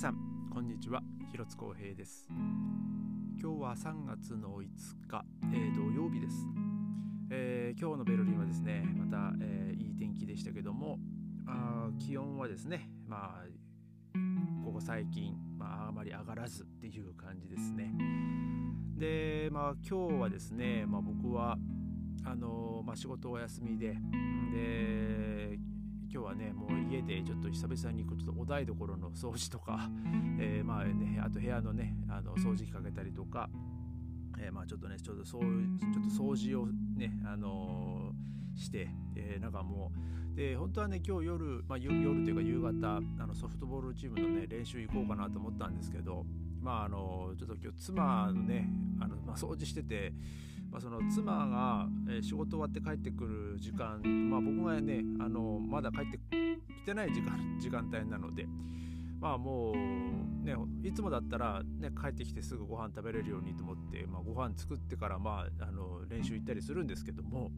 さんこんにちは。広津光平です。今日は3月の5日、えー、土曜日です、えー、今日のベルリンはですねまた、えー、いい天気でしたけどもあ気温はですねまあここ最近、まあ、あまり上がらずっていう感じですね。でまあ今日はですね、まあ、僕はあのまあ、仕事お休みでで今日はねもう家でちょっと久々にちょっとお台所の掃除とか、えー、まあねあと部屋のねあの掃除機かけたりとか、えー、まあちょっとねちょっとそうちょっと掃除をねあのー、して、えー、なんかもうで本当はね今日夜、まあ、夜というか夕方あのソフトボールチームのね練習行こうかなと思ったんですけどまああのちょっと今日妻のねあの、まあ、掃除しててまあ、その妻が、え仕事終わって帰ってくる時間、まあ、僕がねあのまだ帰ってきてない時間時間帯なのでまあもうねいつもだったら、ね、帰ってきてすぐご飯食べれるようにと思って、まあ、ご飯作ってから、まあ、あの練習行ったりするんですけども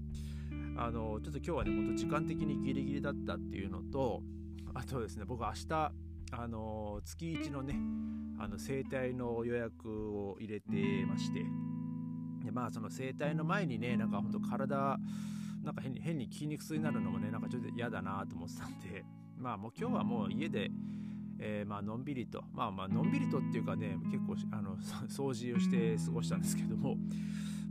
あのちょっと今日はね本当時間的にギリギリだったっていうのとあとですね僕明日あの月1のねあの整体の予約を入れてましてでまあその整体の前にねなんかほんと体なんか変に変に筋肉痛になるのもねなんかちょっと嫌だなと思ってたんで まあもう今日はもう家で、えー、まあのんびりとまあまあのんびりとっていうかね結構あの掃除をして過ごしたんですけども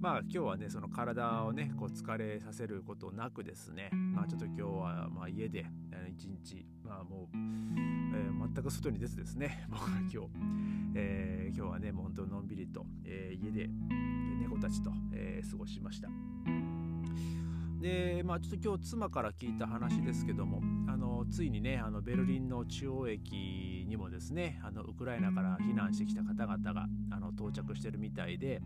まあ今日はねその体をねこう疲れさせることなくですね。まあちょっと今日はまあ家で一日まあもう、えー、全く外に出ずですね。僕は今日、えー、今日はねもう本当のんびりと、えー、家で猫たちと、えー、過ごしました。でまあちょっと今日妻から聞いた話ですけどもあのついにねあのベルリンの中央駅にもですねあのウクライナから避難してきた方々があの到着してるみたいで、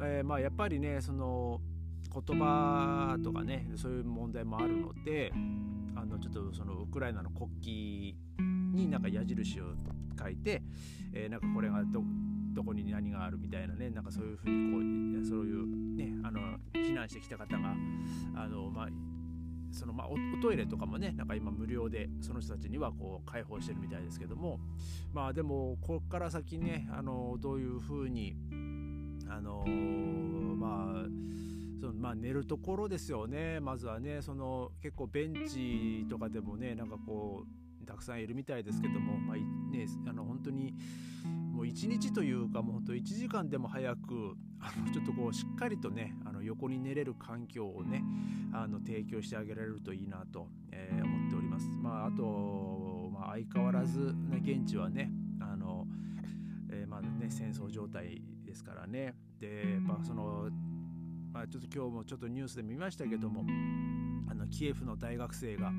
えー、まあやっぱりねその言葉とかねそういう問題もあるのであのちょっとそのウクライナの国旗になんか矢印を書いて、えー、なんかこれがどどこに何があるみたいなねなんかそういうふうにこうそういうねあの避難してきた方があのまあそのまあおトイレとかもねなんか今無料でその人たちにはこう開放してるみたいですけどもまあでもここから先ねあのどういうふうにあのまあそのまあ寝るところですよねまずはねその結構ベンチとかでもねなんかこうたくさんいるみたいですけども、まあね、あの本当にもう1日というかもうほんと1時間でも早くあのちょっとこうしっかりとねあの横に寝れる環境をねあの提供してあげられるといいなと、えー、思っております。まあ、あと、まあ、相変わらず、ね、現地はねあの、えー、まあね戦争状態ですからねで、まあ、その、まあ、ちょっと今日もちょっとニュースで見ましたけどもあのキエフの大学生が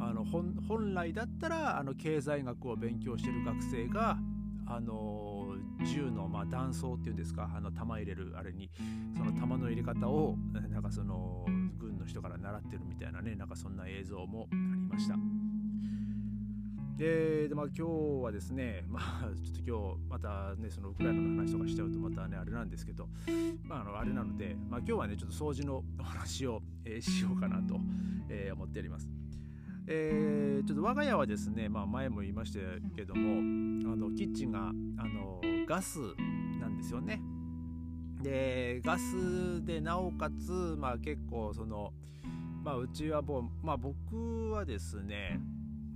あの本来だったらあの経済学を勉強してる学生があの銃のまあ弾倉っていうんですかあの弾入れるあれにその弾の入れ方をなんかその軍の人から習ってるみたいなねなんかそんな映像もありました。でまあ、今日はですね、まあ、ちょっと今日またねそのウクライナの話とかしちゃうとまたねあれなんですけど、まあ、あのあれなので、まあ、今日はねちょっと掃除のお話を、えー、しようかなと、えー、思っております。えー、ちょっと我が家はですね、まあ、前も言いましたけどもあのキッチンがあのガスなんですよね。でガスでなおかつ、まあ、結構その、まあ、うちはもう、まあ、僕はですね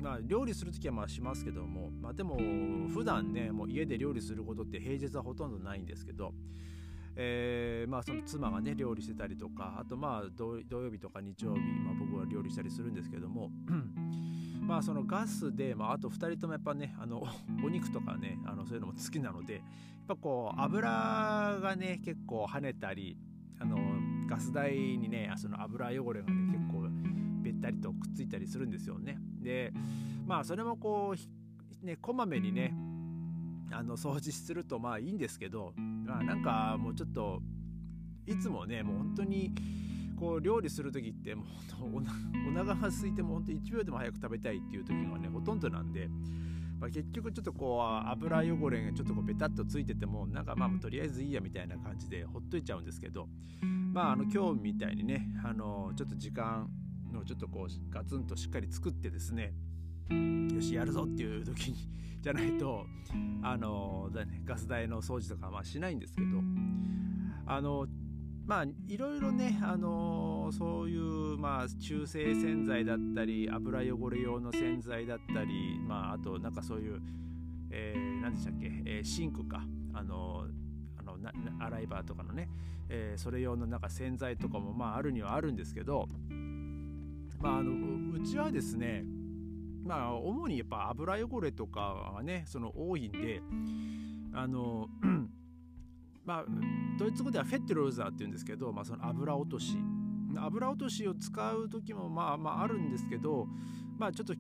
まあ、料理する時はまあしますけども、まあ、でも普段ねもう家で料理することって平日はほとんどないんですけど、えー、まあその妻がね料理してたりとかあとまあ土曜日とか日曜日、まあ、僕は料理したりするんですけども まあそのガスで、まあ、あと2人ともやっぱねあの お肉とかねあのそういうのも好きなのでやっぱこう油がね結構跳ねたりあのガス台にねその油汚れがね結構べったりとくっついたりするんですよね。でまあそれもこうねこまめにねあの掃除するとまあいいんですけど、まあ、なんかもうちょっといつもねもう本当にこう料理する時ってもうお腹が空いても本当1秒でも早く食べたいっていう時がねほとんどなんで、まあ、結局ちょっとこう油汚れがちょっとこうベタっとついててもなんかまあとりあえずいいやみたいな感じでほっといちゃうんですけどまああの今日みたいにねあのちょっと時間のちょっとこうガツンとしっかり作ってですねよしやるぞっていう時に じゃないとあのだ、ね、ガス台の掃除とかはまあしないんですけどあのまあいろいろねあのそういうまあ中性洗剤だったり油汚れ用の洗剤だったりまああとなんかそういう、えー、何でしたっけ、えー、シンクかあのあのな洗い場とかのね、えー、それ用のなんか洗剤とかもまああるにはあるんですけどまああのうちはですねまあ主にやっぱ油汚れとかがねその多いんであの まあドイツ語ではフェッテローザーって言うんですけど、まあ、その油落とし。油落としを使う時もまあまああるんですけどまあちょっと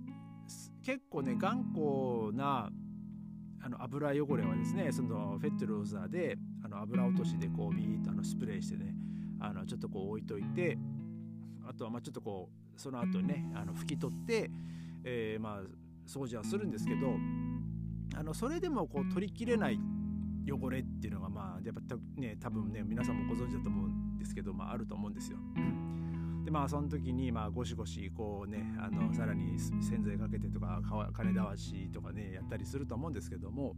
結構ね頑固なあの油汚れはですねそのフェッテローザーであの油落としでこうビーッとあのスプレーしてねあのちょっとこう置いといてあとはまあちょっとこうその後にねあの拭き取って、えー、まあ掃除はするんですけどあのそれでもこう取りきれない汚れっていうのがまあやっぱね多分ね皆さんもご存知だと思うんですけど、まあ、あると思うんですよ。でまあその時にまあゴシゴシこうねあのさらに洗剤かけてとか金だわしとかねやったりすると思うんですけども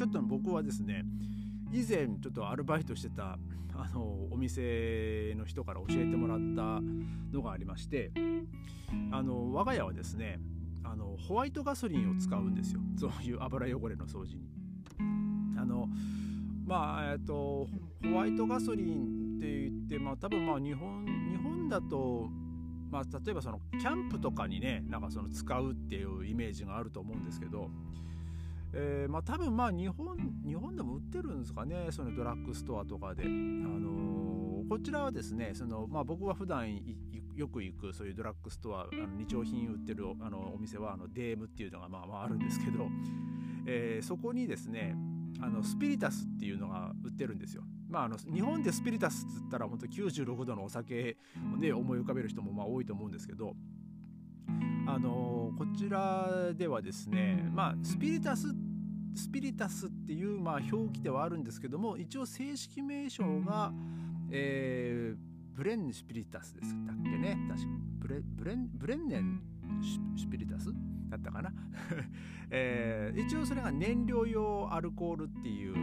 ちょっと僕はですね以前ちょっとアルバイトしてたあのお店の人から教えてもらったのがありましてあの我が家はですねあのホワイトガソリンを使うんですよそういう油汚れの掃除に。あのまあえっとホワイトガソリンって言ってまあ多分まあ日本日本だとまあ例えばそのキャンプとかにねなんかその使うっていうイメージがあると思うんですけど、えー、まあ多分まあ日本日本でも売ってるんですかねそのドラッグストアとかで、あのー、こちらはですねそのまあ僕は普段よく行くそういうドラッグストアあの日用品売ってるあのお店はあのデームっていうのがまあまああるんですけど、えー、そこにですねあのスピリタスっていうのが売ってるんですよ。まあ、あの日本でスピリタスっつったら本当96度のお酒をね思い浮かべる人もまあ多いと思うんですけどあのこちらではですねまあスピリタスってスピリタスっていうまあ表記ではあるんですけども一応正式名称が、えー、ブレンスピリタスですだっけね。確か。ブレブレンブレンネンシュピリタスだったかな、えー、一応それが燃料用アルコールっていう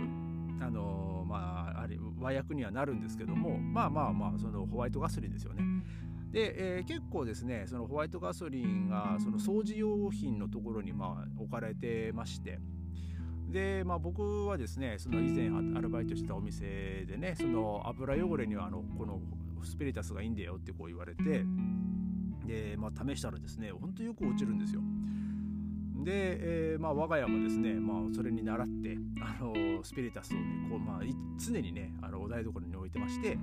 あのー、まああれ和訳にはなるんですけどもまあまあまあそのホワイトガソリンですよね。で、えー、結構ですねそのホワイトガソリンがその掃除用品のところにまあ置かれてましてで、まあ、僕はですねその以前アルバイトしてたお店でねその油汚れにはあのこのスピリタスがいいんだよってこう言われてで、まあ、試したらですねほんとよく落ちるんですよ。で、えー、まあ、我が家もですね、まあ、それに倣ってあのスピリタスをねこう、まあ、常にねあのお台所に置いてまして、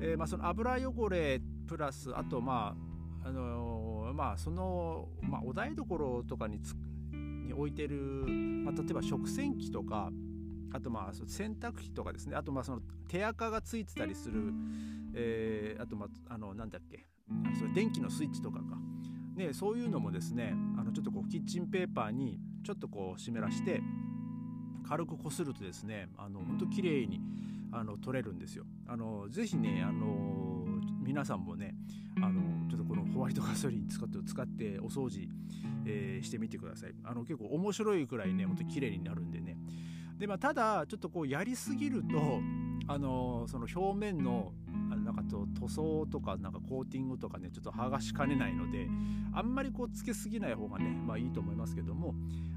えー、まあ、その油汚れプラスあとまああの、まあその、まあ、お台所とかにつに置いてる、まあ、例えば食洗機とかあとまあ洗濯機とかですね。あとまあその手垢がついてたりする、えー、あとまああのなんだっけ。それ電気のスイッチとかか、ね、そういうのもですねあのちょっとこうキッチンペーパーにちょっとこう湿らして軽くこするとですねあの本当綺麗にあの取れるんですよ。あのぜひねあの皆さんもねあのちょっとホワイトガソリン使って使ってお掃除、えー、してみてください。あの結構面白いくらいね本当綺麗になるんでね。でまあただちょっとこうやりすぎるとあのその表面のなんかと塗装とかなんかコーティングとかねちょっと剥がしかねないのであんまりこうつけすぎない方がねまあいいと思いますけども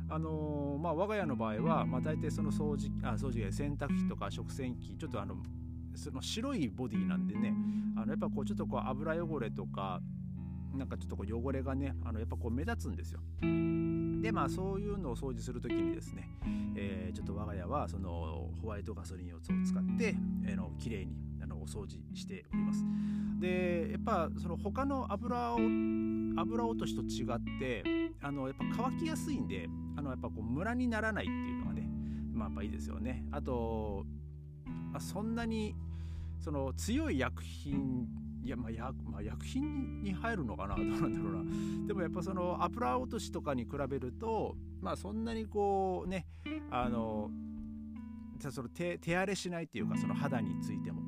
あの、まあ我が家の場合はまあ大体その掃除あ掃除機洗濯機とか食洗機ちょっとあのその白いボディなんでねあのやっぱこうちょっとこう油汚れとかなんかちょっとこう汚れがねあのやっぱこう目立つんですよ。でまあそういうのを掃除する時にですね、えー、ちょっと我が家はそのホワイトガソリンを使って、えー、の綺麗にあのお掃除しております。でやっぱその他の油を油落としと違ってあのやっぱ乾きやすいんであのやっぱこうムラにならないっていうのがねまあやっぱいいですよね。あと、まあ、そんなにその強い薬品いやまあ薬,、まあ、薬品に入るのかなどうなんだろうな。でもやっぱその油落としとかに比べるとまあそんなにこうねあのその手手荒れしないっていうかその肌についても。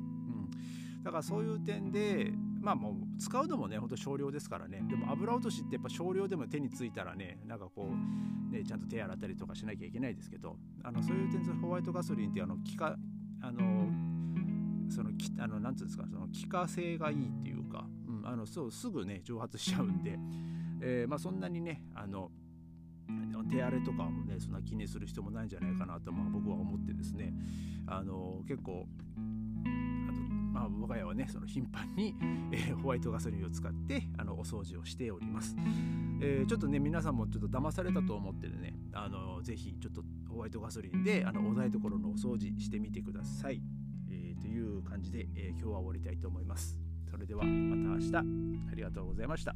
だからそういう点でまあもう使うのもねほんと少量ですからね。でも油落としってやっぱ少量でも手についたらねなんかこうねちゃんと手洗ったりとかしなきゃいけないですけどあのそういう点でホワイトガソリンってあの気化あのそのきあのなんていうんですかその気化性がいいっていうか、うん、あのそうすぐね蒸発しちゃうんで、えー、まあそんなにねあの手荒れとかもねそんな気にする必要もないんじゃないかなと、まあ、僕は思ってですねあの結構まあ、我が家はねその頻繁に、えー、ホワイトガソリンを使ってあのお掃除をしております、えー、ちょっとね皆さんもちょっと騙されたと思ってねあのぜひちょっとホワイトガソリンであのお台所のお掃除してみてください、いう感じで、え今日は終わりたいと思います。それではまた明日。ありがとうございました。